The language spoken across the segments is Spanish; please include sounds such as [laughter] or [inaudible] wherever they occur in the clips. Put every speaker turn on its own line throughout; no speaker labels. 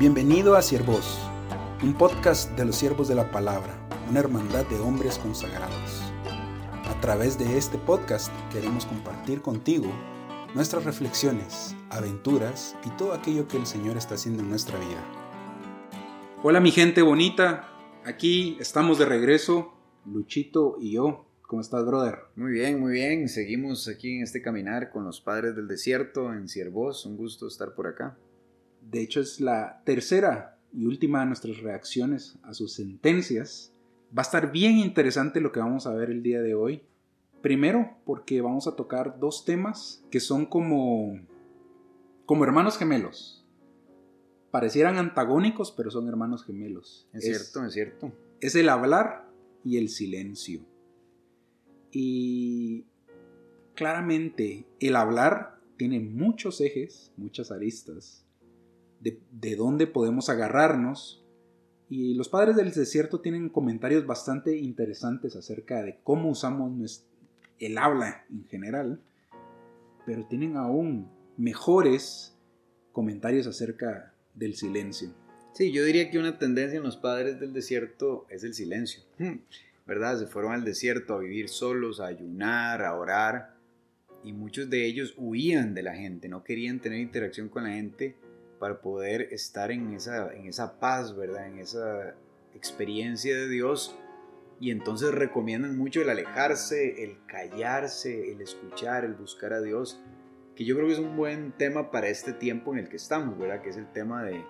Bienvenido a Siervos, un podcast de los siervos de la palabra, una hermandad de hombres consagrados. A través de este podcast queremos compartir contigo nuestras reflexiones, aventuras y todo aquello que el Señor está haciendo en nuestra vida. Hola mi gente bonita, aquí estamos de regreso, Luchito y yo. ¿Cómo estás, brother?
Muy bien, muy bien. Seguimos aquí en este caminar con los padres del desierto en Siervos. Un gusto estar por acá.
De hecho, es la tercera y última de nuestras reacciones a sus sentencias. Va a estar bien interesante lo que vamos a ver el día de hoy. Primero, porque vamos a tocar dos temas que son como, como hermanos gemelos. Parecieran antagónicos, pero son hermanos gemelos.
Es, cierto, es cierto.
Es el hablar y el silencio. Y claramente el hablar tiene muchos ejes, muchas aristas de, dónde podemos agarrarnos. Y los padres del desierto tienen comentarios bastante interesantes acerca de cómo usamos el habla en general, pero tienen aún mejores comentarios acerca del silencio.
Sí, yo diría que una tendencia en los padres del desierto es el silencio, hmm. ¿verdad? Se fueron al desierto a vivir solos, a ayunar, a orar, y muchos de ellos huían de la gente, no querían tener interacción con la gente para poder estar en esa, en esa paz, ¿verdad? En esa experiencia de Dios. Y entonces recomiendan mucho el alejarse, el callarse, el escuchar, el buscar a Dios, que yo creo que es un buen tema para este tiempo en el que estamos, ¿verdad? Que es el tema de,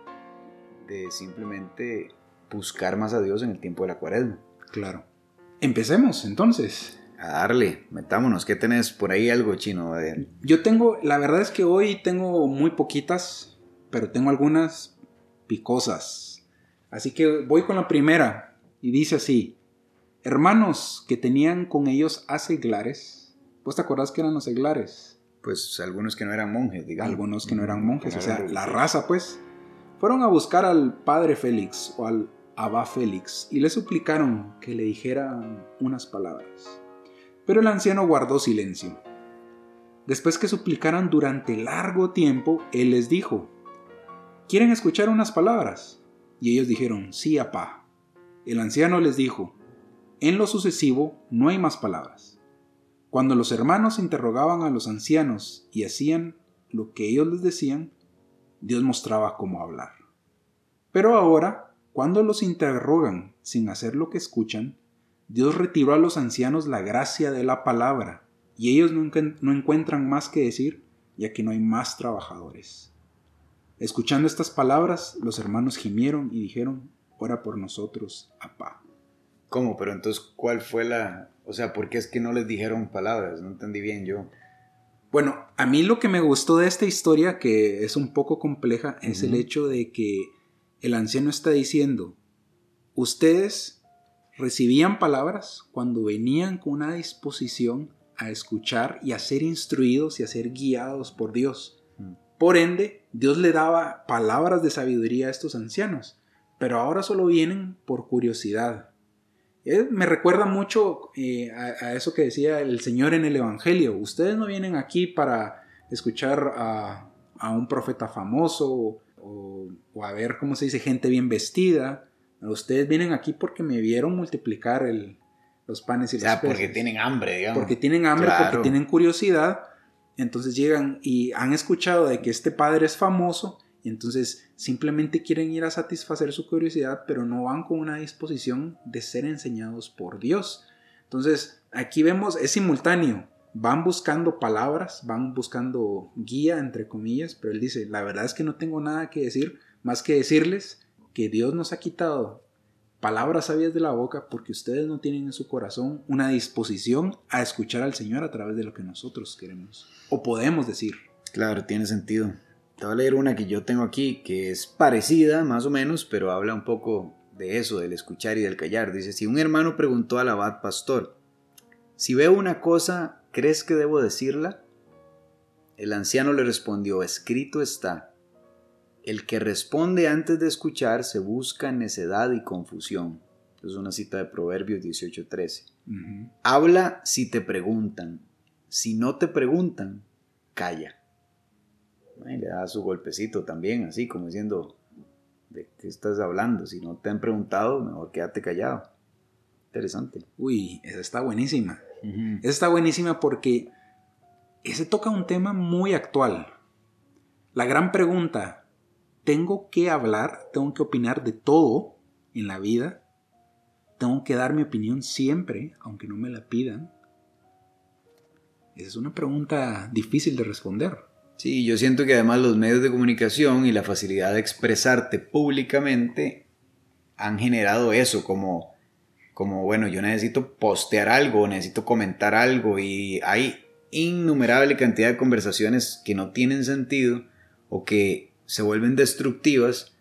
de simplemente buscar más a Dios en el tiempo de la cuaresma.
Claro. Empecemos entonces.
A darle, metámonos. ¿Qué tenés por ahí algo chino?
Yo tengo, la verdad es que hoy tengo muy poquitas pero tengo algunas picosas. Así que voy con la primera y dice así, hermanos que tenían con ellos a seglares, ¿vos te acordás que eran los seglares?
Pues algunos que no eran monjes, digamos.
Algunos que no eran monjes, o sea, la raza pues. Fueron a buscar al padre Félix o al abba Félix y le suplicaron que le dijeran unas palabras. Pero el anciano guardó silencio. Después que suplicaran durante largo tiempo, él les dijo, ¿Quieren escuchar unas palabras? Y ellos dijeron, sí, apá. El anciano les dijo, en lo sucesivo no hay más palabras. Cuando los hermanos interrogaban a los ancianos y hacían lo que ellos les decían, Dios mostraba cómo hablar. Pero ahora, cuando los interrogan sin hacer lo que escuchan, Dios retiró a los ancianos la gracia de la palabra, y ellos nunca, no encuentran más que decir, ya que no hay más trabajadores. Escuchando estas palabras, los hermanos gimieron y dijeron, ora por nosotros, apá.
¿Cómo? Pero entonces, ¿cuál fue la... O sea, ¿por qué es que no les dijeron palabras? No entendí bien yo.
Bueno, a mí lo que me gustó de esta historia, que es un poco compleja, es el hecho de que el anciano está diciendo, ustedes recibían palabras cuando venían con una disposición a escuchar y a ser instruidos y a ser guiados por Dios. Por ende, Dios le daba palabras de sabiduría a estos ancianos, pero ahora solo vienen por curiosidad. Eh, me recuerda mucho eh, a, eso que decía el Señor en el Evangelio. Ustedes no vienen aquí para escuchar a, un profeta famoso o, a ver, ¿cómo se dice?, gente bien vestida. Ustedes vienen aquí porque me vieron multiplicar los panes y
los peces. porque tienen hambre, digamos.
Porque tienen hambre, porque tienen curiosidad entonces llegan y han escuchado de que este padre es famoso entonces simplemente quieren ir a satisfacer su curiosidad, pero no van con una disposición de ser enseñados por Dios. Entonces aquí vemos, es simultáneo, van buscando palabras, van buscando guía, entre comillas, pero él dice, la verdad es que no tengo nada que decir más que decirles que Dios nos ha quitado palabras sabias de la boca porque ustedes no tienen en su corazón una disposición a escuchar al Señor a través de lo que nosotros queremos o podemos decir.
Claro, tiene sentido. Te voy a leer una que yo tengo aquí que es parecida más o menos, pero habla un poco de eso, del escuchar y del callar. Dice, si un hermano preguntó al abad pastor, si veo una cosa, ¿crees que debo decirla? El anciano le respondió, escrito está el que responde antes de escuchar se busca necedad y confusión. Es una cita de Proverbios 18:13. Habla si te preguntan. Si no te preguntan, calla. le da su golpecito también, así como diciendo, ¿De qué estás hablando? Si no te han preguntado, mejor quédate callado. Interesante.
Uy, esa está buenísima. Esa está buenísima porque ese toca un tema muy actual. La gran pregunta, ¿tengo que hablar? ¿Tengo que opinar de todo en la vida? ¿Tengo que dar mi opinión siempre, aunque no me la pidan? Esa es una pregunta difícil de responder.
Sí, yo siento que además los medios de comunicación y la facilidad de expresarte públicamente han generado eso, como, como bueno, yo necesito postear algo, necesito comentar algo y hay innumerable cantidad de conversaciones que no tienen sentido o que se vuelven destructivas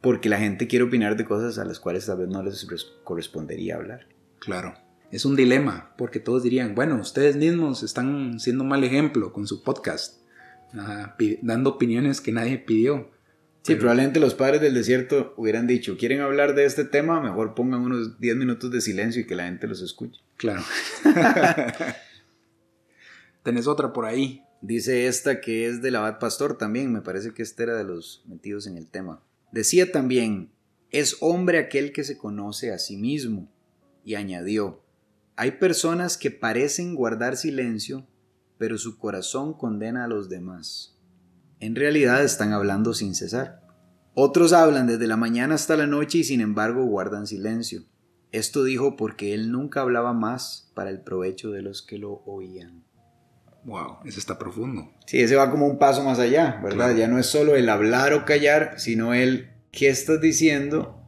porque la gente quiere opinar de cosas a las cuales tal vez no les correspondería hablar.
Claro es un dilema, porque todos dirían, bueno, ustedes mismos están siendo un mal ejemplo con su podcast, dando opiniones que nadie pidió.
Sí, probablemente los padres del desierto hubieran dicho, quieren hablar de este tema, mejor pongan unos 10 minutos de silencio y que la gente los escuche.
Claro. [laughs] [laughs] Tenés otra por ahí.
Dice esta que es del abad pastor también, me parece que este era de los metidos en el tema. Decía también, es hombre aquel que se conoce a sí mismo. Y añadió, hay personas que parecen guardar silencio, pero su corazón condena a los demás. En realidad están hablando sin cesar. Otros hablan desde la mañana hasta la noche y sin embargo guardan silencio. Esto dijo porque él nunca hablaba más para el provecho de los que lo oían.
Wow, eso está profundo.
Sí, ese va como un paso más allá, ¿verdad? Ya no es solo el hablar o callar, sino el qué estás diciendo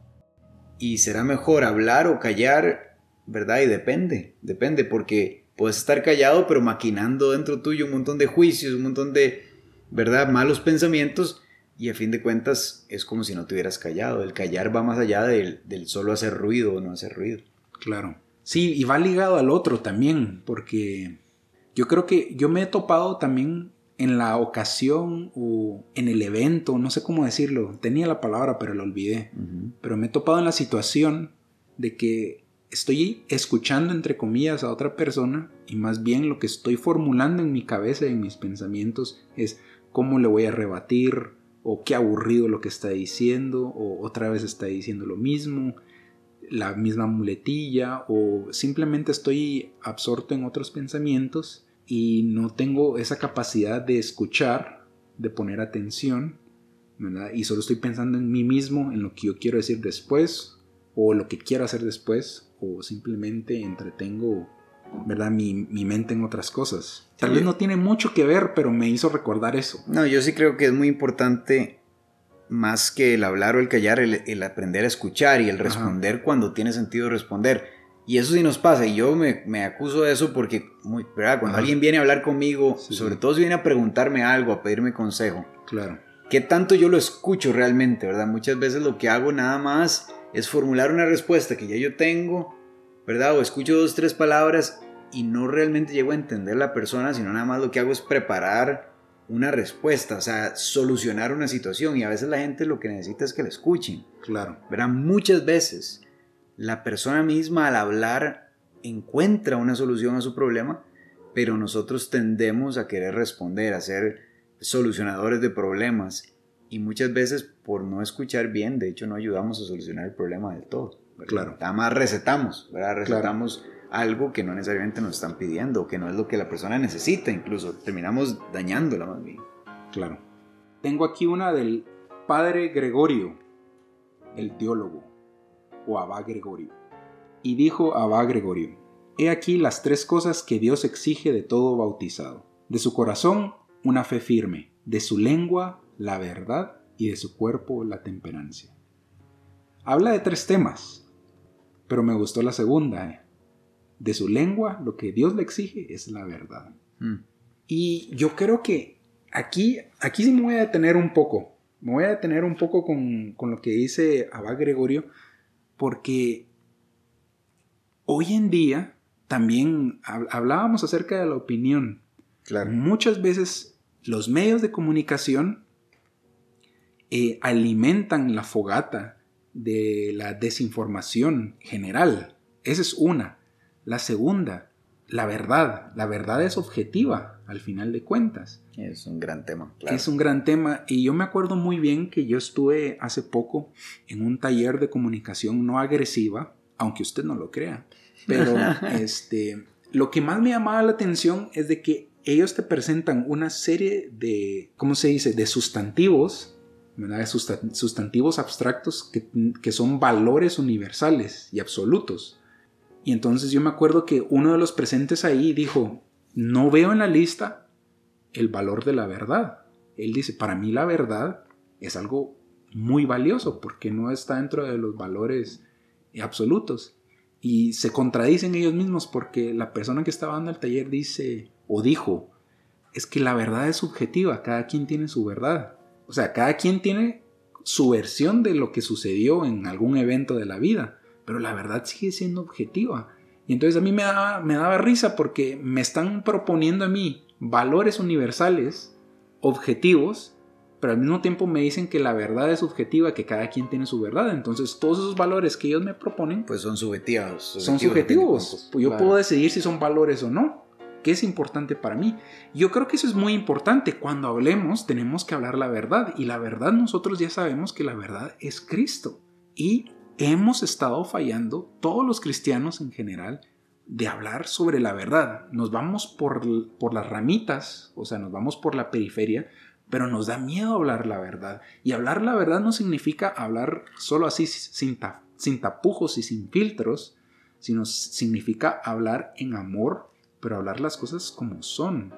y será mejor hablar o callar ¿verdad? Y depende, depende, porque puedes estar callado, pero maquinando dentro tuyo un montón de juicios, un montón de, ¿verdad? Malos pensamientos, y a fin de cuentas es como si no te hubieras callado. El callar va más allá del, del solo hacer ruido o no hacer ruido.
Claro. Sí, y va ligado al otro también, porque yo creo que yo me he topado también en la ocasión o en el evento, no sé cómo decirlo, tenía la palabra pero la olvidé, pero me he topado en la situación de que estoy escuchando entre comillas a otra persona y más bien lo que estoy formulando en mi cabeza y en mis pensamientos es cómo le voy a rebatir o qué aburrido lo que está diciendo o otra vez está diciendo lo mismo, la misma muletilla o simplemente estoy absorto en otros pensamientos y no tengo esa capacidad de escuchar, de poner atención, Y solo estoy pensando en mí mismo, en lo que yo quiero decir después o lo que quiero hacer después o simplemente entretengo ¿verdad? Mi, mente en otras cosas. Tal vez no tiene mucho que ver, pero me hizo recordar eso.
No, yo sí creo que es muy importante, más que el hablar o el callar, el, aprender a escuchar y el responder cuando tiene sentido responder. Y eso sí nos pasa, y yo me, acuso de eso porque, muy, ¿verdad? Cuando alguien viene a hablar conmigo, sobre todo si viene a preguntarme algo, a pedirme consejo.
Claro.
¿Qué tanto yo lo escucho realmente, verdad? Muchas veces lo que hago nada más es formular una respuesta que ya yo tengo, ¿verdad? O escucho dos, tres palabras y no realmente llego a entender la persona, sino nada más lo que hago es preparar una respuesta, o sea, solucionar una situación y a veces la gente lo que necesita es que la escuchen.
Claro.
¿Verdad? Muchas veces la persona misma al hablar encuentra una solución a su problema, pero nosotros tendemos a querer responder, a ser solucionadores de problemas y muchas veces por no escuchar bien, de hecho no ayudamos a solucionar el problema del todo.
Claro.
Nada más recetamos, ¿verdad? Recetamos algo que no necesariamente nos están pidiendo, que no es lo que la persona necesita, incluso terminamos dañándola más bien.
Claro. Tengo aquí una del padre Gregorio, el teólogo, o Abba Gregorio. Y dijo Abba Gregorio, He aquí las tres cosas que Dios exige de todo bautizado. De su corazón, una fe firme. De su lengua, la verdad y de su cuerpo la temperancia. Habla de tres temas, pero me gustó la segunda. ¿eh? De su lengua lo que Dios le exige es la verdad. Mm. Y yo creo que aquí, aquí sí me voy a detener un poco. Me voy a detener un poco con, lo que dice Abba Gregorio, porque hoy en día también hablábamos acerca de la opinión.
Claro.
Muchas veces los medios de comunicación eh, alimentan la fogata de la desinformación general. Esa es una. La segunda, la verdad. La verdad es objetiva. Al final de cuentas.
Es un gran tema.
Es un gran tema y yo me acuerdo muy bien que yo estuve hace poco en un taller de comunicación no agresiva, aunque usted no lo crea, pero [laughs] este, lo que más me llamaba la atención es de que ellos te presentan una serie de, ¿cómo se dice?, de sustantivos, sustantivos abstractos que, que son valores universales y absolutos. Y entonces yo me acuerdo que uno de los presentes ahí dijo, no veo en la lista el valor de la verdad. Él dice, para mí la verdad es algo muy valioso porque no está dentro de los valores absolutos. Y se contradicen ellos mismos porque la persona que estaba dando el taller dice o dijo, es que la verdad es subjetiva, cada quien tiene su verdad. O sea, cada quien tiene su versión de lo que sucedió en algún evento de la vida, pero la verdad sigue siendo objetiva. Y entonces a mí me daba, me daba risa porque me están proponiendo a mí valores universales, objetivos, pero al mismo tiempo me dicen que la verdad es subjetiva, que cada quien tiene su verdad. Entonces, todos esos valores que ellos me proponen,
pues son subjetivos.
son subjetivos. Pues yo puedo decidir si son valores o no. ¿Qué es importante para mí? Yo creo que eso es muy importante. Cuando hablemos, tenemos que hablar la verdad. Y la verdad, nosotros ya sabemos que la verdad es Cristo. Y hemos estado fallando, todos los cristianos en general, de hablar sobre la verdad. Nos vamos por, por las ramitas, o sea, nos vamos por la periferia, pero nos da miedo hablar la verdad. Y hablar la verdad no significa hablar solo así sin, sin tapujos y sin filtros, sino significa hablar en amor, pero hablar las cosas como son.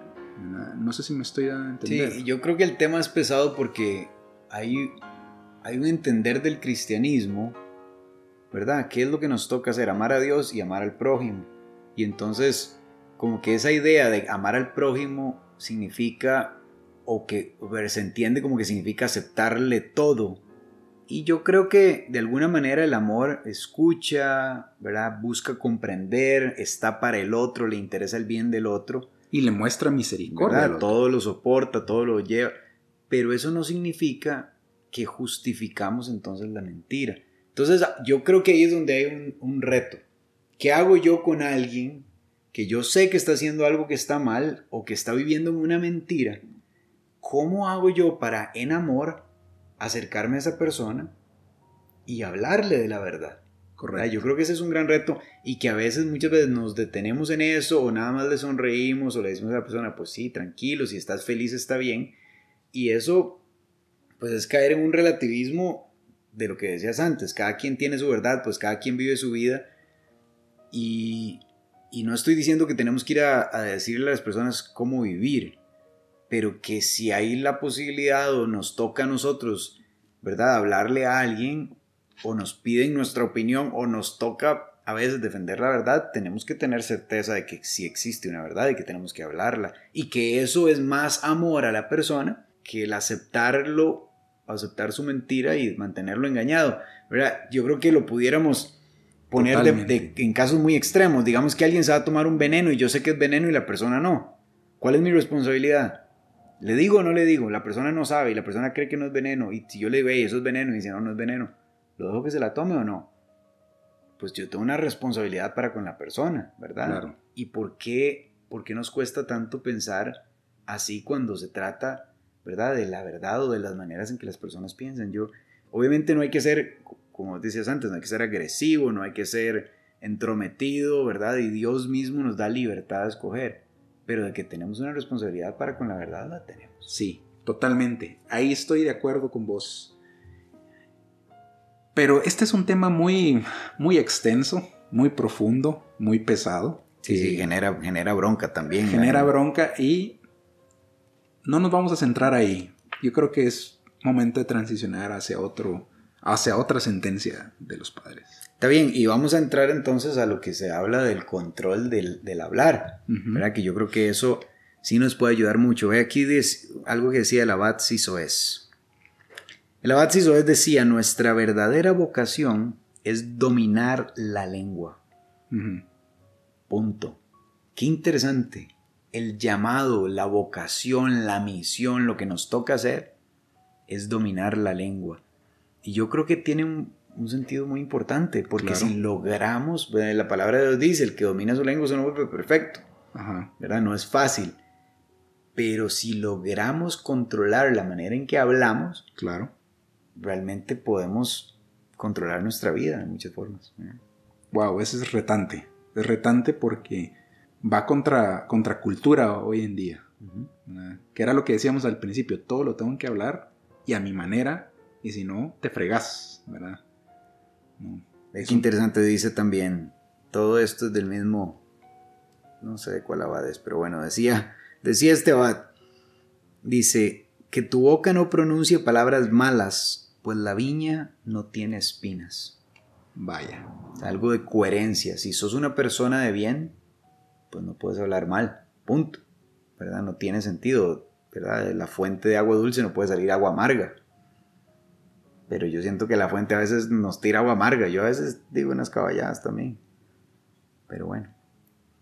No sé si me estoy dando a entender.
Sí, yo creo que el tema es pesado porque hay, hay un entender del cristianismo, ¿verdad? ¿Qué es lo que nos toca hacer? Amar a Dios y amar al prójimo. Y entonces, como que esa idea de amar al prójimo significa o que se entiende como que significa aceptarle todo. Y yo creo que de alguna manera el amor escucha, ¿verdad? Busca comprender, está para el otro, le interesa el bien del otro.
Y le muestra misericordia.
Todo lo soporta, todo lo lleva. Pero eso no significa que justificamos entonces la mentira. Entonces yo creo que ahí es donde hay un, un reto. ¿Qué hago yo con alguien que yo sé que está haciendo algo que está mal o que está viviendo una mentira? ¿cómo hago yo para en amor acercarme a esa persona y hablarle de la verdad? Correcto. Yo creo que ese es un gran reto y que a veces, muchas veces nos detenemos en eso o nada más le sonreímos o le decimos a la persona, pues sí, tranquilo, si estás feliz está bien. Y eso, pues es caer en un relativismo de lo que decías antes. Cada quien tiene su verdad, pues cada quien vive su vida. Y, y no estoy diciendo que tenemos que ir a, decirle a las personas cómo vivir pero que si hay la posibilidad o nos toca a nosotros, ¿verdad? Hablarle a alguien o nos piden nuestra opinión o nos toca a veces defender la verdad, tenemos que tener certeza de que sí existe una verdad y que tenemos que hablarla y que eso es más amor a la persona que el aceptarlo, aceptar su mentira y mantenerlo engañado, ¿verdad? Yo creo que lo pudiéramos poner en casos muy extremos, digamos que alguien se va a tomar un veneno y yo sé que es veneno y la persona no. ¿Cuál es mi responsabilidad? ¿Le digo o no le digo? La persona no sabe y la persona cree que no es veneno. Y si yo le digo, eso es veneno, y dice, no, no es veneno, ¿lo dejo que se la tome o no? Pues yo tengo una responsabilidad para con la persona, ¿verdad? Claro. ¿Y por qué, por qué nos cuesta tanto pensar así cuando se trata, ¿verdad? De la verdad o de las maneras en que las personas piensan. Yo, obviamente no hay que ser, como decías antes, no hay que ser agresivo, no hay que ser entrometido, ¿verdad? Y Dios mismo nos da libertad de escoger pero de que tenemos una responsabilidad para con la verdad, la tenemos.
Sí, totalmente. Ahí estoy de acuerdo con vos. Pero este es un tema muy, muy extenso, muy profundo, muy pesado.
Sí, sí, genera, genera bronca también.
Genera bronca y no nos vamos a centrar ahí. Yo creo que es momento de transicionar hacia otro, hacia otra sentencia de los padres.
Está bien, y vamos a entrar entonces a lo que se habla del control del, hablar, ¿verdad? Que yo creo que eso sí nos puede ayudar mucho. Ve aquí algo que decía el abad Sisoes. El abad Sisoes decía, nuestra verdadera vocación es dominar la lengua. Punto. Qué interesante. El llamado, la vocación, la misión, lo que nos toca hacer es dominar la lengua. Y yo creo que tiene un, un sentido muy importante, porque si logramos, la palabra de Dios dice, el que domina su lengua es un hombre perfecto, ¿verdad? No es fácil, pero si logramos controlar la manera en que hablamos,
claro.
realmente podemos controlar nuestra vida de muchas formas.
Wow, eso es retante. Es retante porque va contra, contra cultura hoy en día. Que era lo que decíamos al principio, todo lo tengo que hablar y a mi manera, y si no, te fregas, ¿verdad?
es interesante, dice también, todo esto es del mismo, no sé de cuál abad es, pero bueno, decía, decía este abad, dice, que tu boca no pronuncie palabras malas, pues la viña no tiene espinas.
Vaya.
Algo de coherencia. Si sos una persona de bien, pues no puedes hablar mal. Punto. ¿Verdad? No tiene sentido. ¿Verdad? De la fuente de agua dulce no puede salir agua amarga. Pero yo siento que la fuente a veces nos tira agua amarga. Yo a veces digo unas caballadas también. Pero bueno.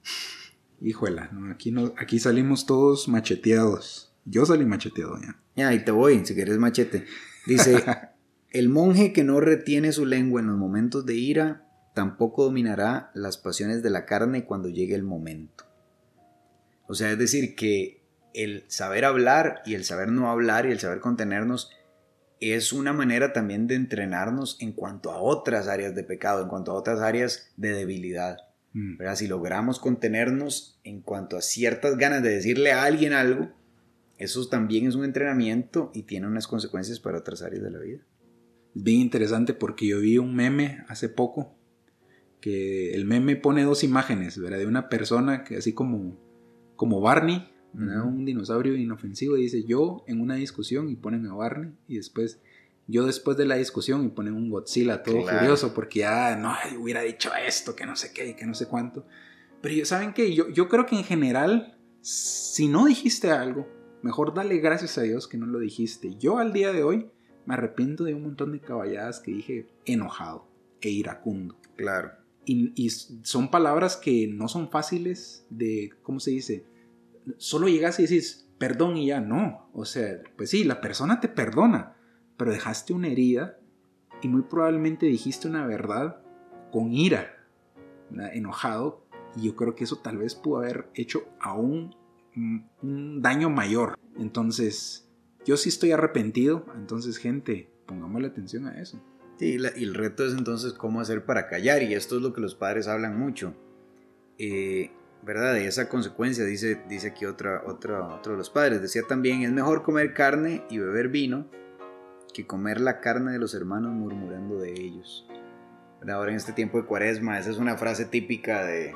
[laughs]
Híjola, aquí, no, aquí salimos todos macheteados. Yo salí macheteado ya.
Ya, ahí te voy, si quieres machete. Dice, [laughs] el monje que no retiene su lengua en los momentos de ira, tampoco dominará las pasiones de la carne cuando llegue el momento. O sea, es decir, que el saber hablar y el saber no hablar y el saber contenernos es una manera también de entrenarnos en cuanto a otras áreas de pecado, en cuanto a otras áreas de debilidad. Mm. Si logramos contenernos en cuanto a ciertas ganas de decirle a alguien algo, eso también es un entrenamiento y tiene unas consecuencias para otras áreas de la vida.
Es bien interesante porque yo vi un meme hace poco que el meme pone dos imágenes, ¿verdad? De una persona que así como, como Barney, un dinosaurio inofensivo, y dice yo en una discusión y ponen a Barney y después yo después de la discusión y ponen un Godzilla todo furioso porque ya no hubiera dicho esto, que no sé qué y que no sé cuánto. Pero ¿saben qué? Yo, yo creo que en general, si no dijiste algo, mejor dale gracias a Dios que no lo dijiste. Yo al día de hoy me arrepiento de un montón de caballadas que dije enojado e iracundo.
Claro.
Y, son palabras que no son fáciles de, ¿cómo se dice? solo llegas y dices, perdón y ya no. O sea, pues sí, la persona te perdona, pero dejaste una herida y muy probablemente dijiste una verdad con ira, enojado, y yo creo que eso tal vez pudo haber hecho aún un daño mayor. Entonces, yo sí estoy arrepentido, entonces gente, pongamos la atención a eso.
Sí, y el reto es entonces cómo hacer para callar, y esto es lo que los padres hablan mucho. Eh, ¿verdad? De esa consecuencia, dice, dice aquí otra, otra, otro de los padres. Decía también, es mejor comer carne y beber vino que comer la carne de los hermanos murmurando de ellos. Ahora en este tiempo de cuaresma, esa es una frase típica de...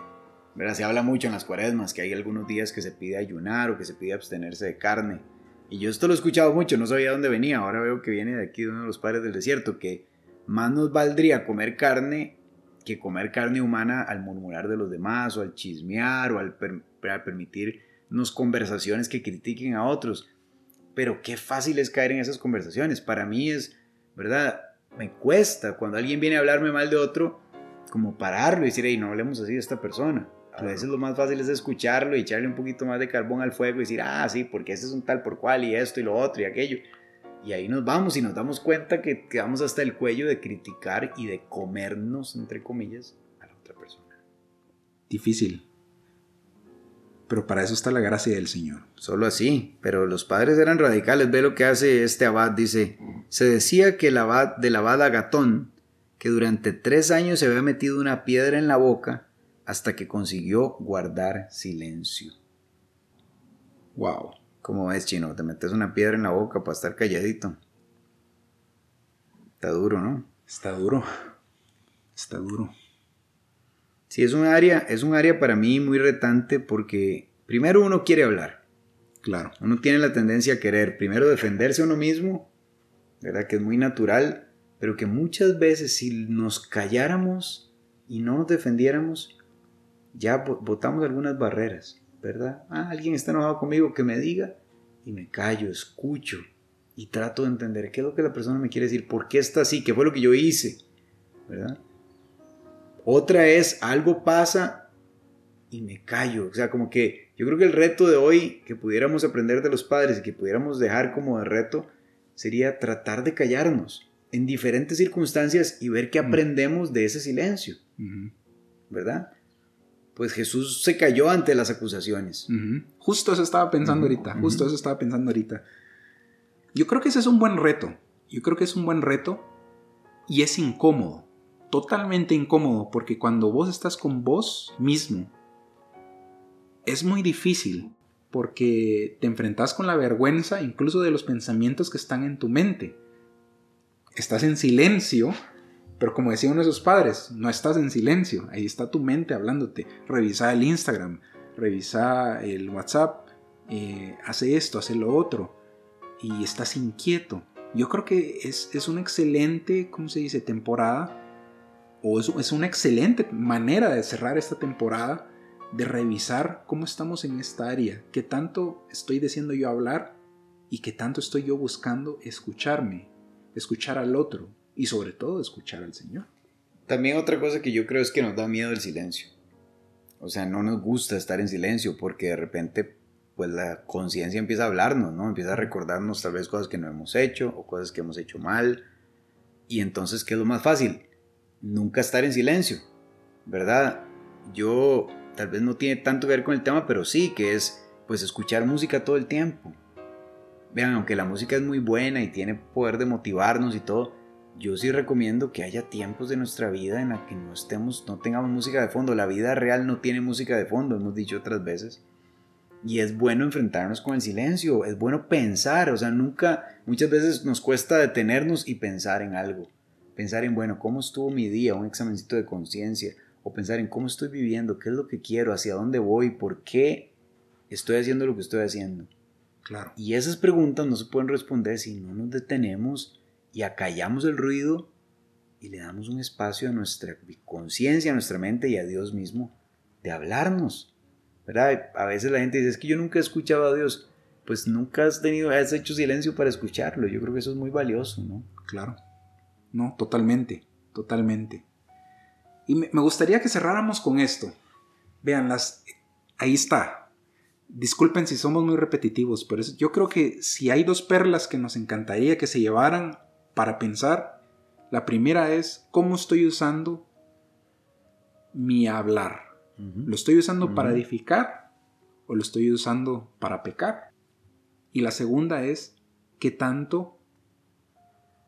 ¿verdad? Se habla mucho en las cuaresmas que hay algunos días que se pide ayunar o que se pide abstenerse de carne. Y yo esto lo he escuchado mucho, no sabía dónde venía. Ahora veo que viene de aquí de uno de los padres del desierto, que más nos valdría comer carne que comer carne humana al murmurar de los demás o al chismear o al, permitirnos conversaciones que critiquen a otros. Pero qué fácil es caer en esas conversaciones. Para mí es, ¿verdad? Me cuesta cuando alguien viene a hablarme mal de otro, como pararlo y decir, hey, no hablemos así de esta persona. A veces lo más fácil es escucharlo y echarle un poquito más de carbón al fuego y decir, ah, sí, porque ese es un tal por cual y esto y lo otro y aquello. Y ahí nos vamos y nos damos cuenta que quedamos hasta el cuello de criticar y de comernos, entre comillas, a la otra persona.
Difícil. Pero para eso está la gracia del Señor.
Solo así. Pero los padres eran radicales. Ve lo que hace este abad. Dice, se decía que el abad del abad Agatón, que durante tres años se había metido una piedra en la boca hasta que consiguió guardar silencio.
Wow.
¿Cómo ves, chino? Te metes una piedra en la boca para estar calladito. Está duro, ¿no?
Está duro. Está duro.
Sí, es un área, es un área para mí muy retante porque primero uno quiere hablar.
Claro.
Uno tiene la tendencia a querer primero defenderse a uno mismo, ¿verdad? Que es muy natural, pero que muchas veces si nos calláramos y no nos defendiéramos, ya botamos algunas barreras. ¿Verdad? Ah, alguien está enojado conmigo, que me diga, y me callo, escucho y trato de entender qué es lo que la persona me quiere decir, por qué está así, qué fue lo que yo hice, ¿verdad? Otra es, algo pasa y me callo, o sea, como que yo creo que el reto de hoy que pudiéramos aprender de los padres y que pudiéramos dejar como de reto sería tratar de callarnos en diferentes circunstancias y ver qué aprendemos de ese silencio, ¿verdad? Pues Jesús se cayó ante las acusaciones.
Justo eso estaba pensando ahorita, justo eso estaba pensando ahorita. Yo creo que ese es un buen reto. Yo creo que es un buen reto y es incómodo, totalmente incómodo, porque cuando vos estás con vos mismo, es muy difícil, porque te enfrentas con la vergüenza incluso de los pensamientos que están en tu mente. Estás en silencio, pero como decía uno de sus padres, no estás en silencio, ahí está tu mente hablándote. Revisa el Instagram, revisa el WhatsApp, eh, hace esto, hace lo otro, y estás inquieto. Yo creo que es, es una excelente, ¿cómo se dice?, temporada, o es, es una excelente manera de cerrar esta temporada de revisar cómo estamos en esta área, qué tanto estoy diciendo yo hablar y qué tanto estoy yo buscando escucharme, escuchar al otro y sobre todo escuchar al Señor.
También otra cosa que yo creo es que nos da miedo el silencio. O sea, no nos gusta estar en silencio porque de repente pues la conciencia empieza a hablarnos, ¿no? Empieza a recordarnos tal vez cosas que no hemos hecho o cosas que hemos hecho mal. Y entonces, ¿qué es lo más fácil? Nunca estar en silencio, ¿verdad? Yo tal vez no tiene tanto que ver con el tema, pero sí, que es pues escuchar música todo el tiempo. Vean, aunque la música es muy buena y tiene poder de motivarnos y todo, yo sí recomiendo que haya tiempos de nuestra vida en la que no estemos, no tengamos música de fondo. La vida real no tiene música de fondo, hemos dicho otras veces. Y es bueno enfrentarnos con el silencio, es bueno pensar, o sea, nunca, muchas veces nos cuesta detenernos y pensar en algo. Pensar en, bueno, ¿cómo estuvo mi día? Un examencito de conciencia o pensar en cómo estoy viviendo, qué es lo que quiero, hacia dónde voy, por qué estoy haciendo lo que estoy haciendo.
Claro.
Y esas preguntas no se pueden responder si no nos detenemos y acallamos el ruido y le damos un espacio a nuestra conciencia, a nuestra mente y a Dios mismo de hablarnos. ¿Verdad? A veces la gente dice, es que yo nunca he escuchado a Dios. Pues nunca has tenido, has hecho silencio para escucharlo. Yo creo que eso es muy valioso, ¿no?
Claro. No, totalmente, totalmente. Y me, gustaría que cerráramos con esto. Vean, las, ahí está. Disculpen si somos muy repetitivos, pero yo creo que si hay dos perlas que nos encantaría que se llevaran para pensar, la primera es cómo estoy usando mi hablar. ¿Lo estoy usando para edificar o lo estoy usando para pecar? Y la segunda es qué tanto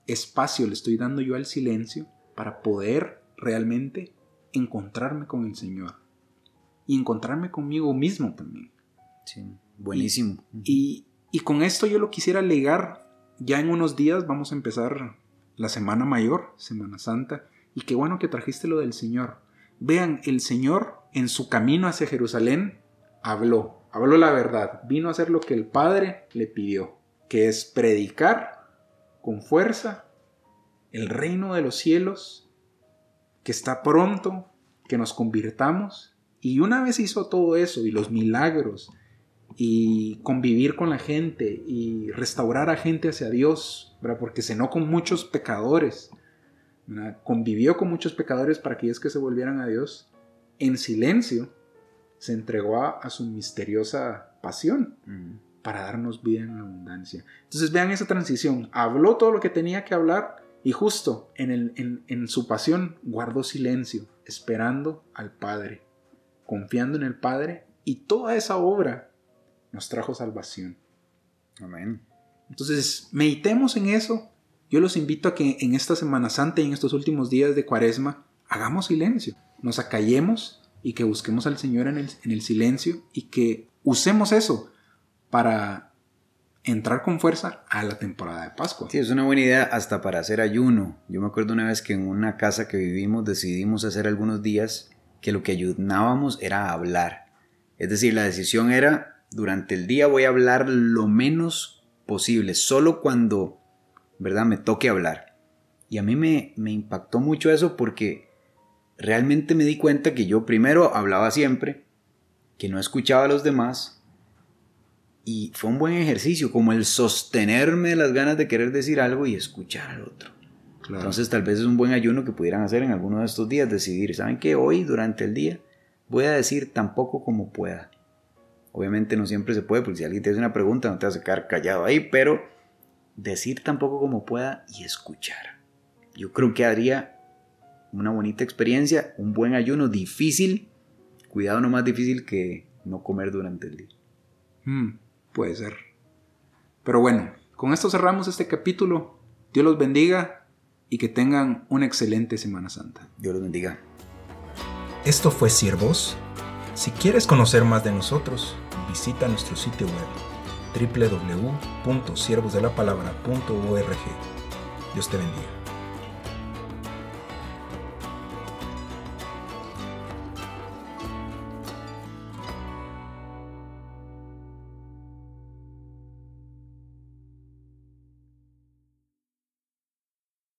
espacio le estoy dando yo al silencio para poder realmente encontrarme con el Señor y encontrarme conmigo mismo también.
Sí, buenísimo.
Y, y, con esto yo lo quisiera legar, ya en unos días vamos a empezar la Semana Mayor, Semana Santa, y qué bueno que trajiste lo del Señor. Vean, el Señor en su camino hacia Jerusalén habló, habló la verdad, vino a hacer lo que el Padre le pidió, que es predicar con fuerza el reino de los cielos que está pronto, que nos convirtamos. Y una vez hizo todo eso y los milagros y convivir con la gente y restaurar a gente hacia Dios, ¿verdad? porque cenó con muchos pecadores, convivió con muchos pecadores para que ellos que se volvieran a Dios, en silencio se entregó a, su misteriosa pasión para darnos vida en abundancia. Entonces vean esa transición, habló todo lo que tenía que hablar, y justo en, en, su pasión guardó silencio, esperando al Padre, confiando en el Padre, y toda esa obra nos trajo salvación.
Amén.
Entonces, meditemos en eso. Yo los invito a que en esta Semana Santa y en estos últimos días de Cuaresma hagamos silencio, nos acallemos y que busquemos al Señor en el, en el silencio y que usemos eso para entrar con fuerza a la temporada de Pascua.
Sí, es una buena idea hasta para hacer ayuno. Yo me acuerdo una vez que en una casa que vivimos decidimos hacer algunos días que lo que ayunábamos era hablar. Es decir, la decisión era, durante el día voy a hablar lo menos posible, solo cuando, ¿verdad?, me toque hablar. Y a mí me, me impactó mucho eso porque realmente me di cuenta que yo primero hablaba siempre, que no escuchaba a los demás, y fue un buen ejercicio, como el sostenerme las ganas de querer decir algo y escuchar al otro. Entonces tal vez es un buen ayuno que pudieran hacer en alguno de estos días, decidir, ¿saben qué? Hoy durante el día voy a decir tan poco como pueda. Obviamente no siempre se puede, porque si alguien te hace una pregunta no te vas a quedar callado ahí, pero decir tan poco como pueda y escuchar. Yo creo que haría una bonita experiencia, un buen ayuno, difícil, cuidado no más difícil que no comer durante el día.
Mm, puede ser. Pero bueno, con esto cerramos este capítulo. Dios los bendiga y que tengan una excelente Semana Santa.
Dios los bendiga.
Esto fue Siervos. Si quieres conocer más de nosotros, visita nuestro sitio web www.siervosdelapalabra.org. Dios te bendiga.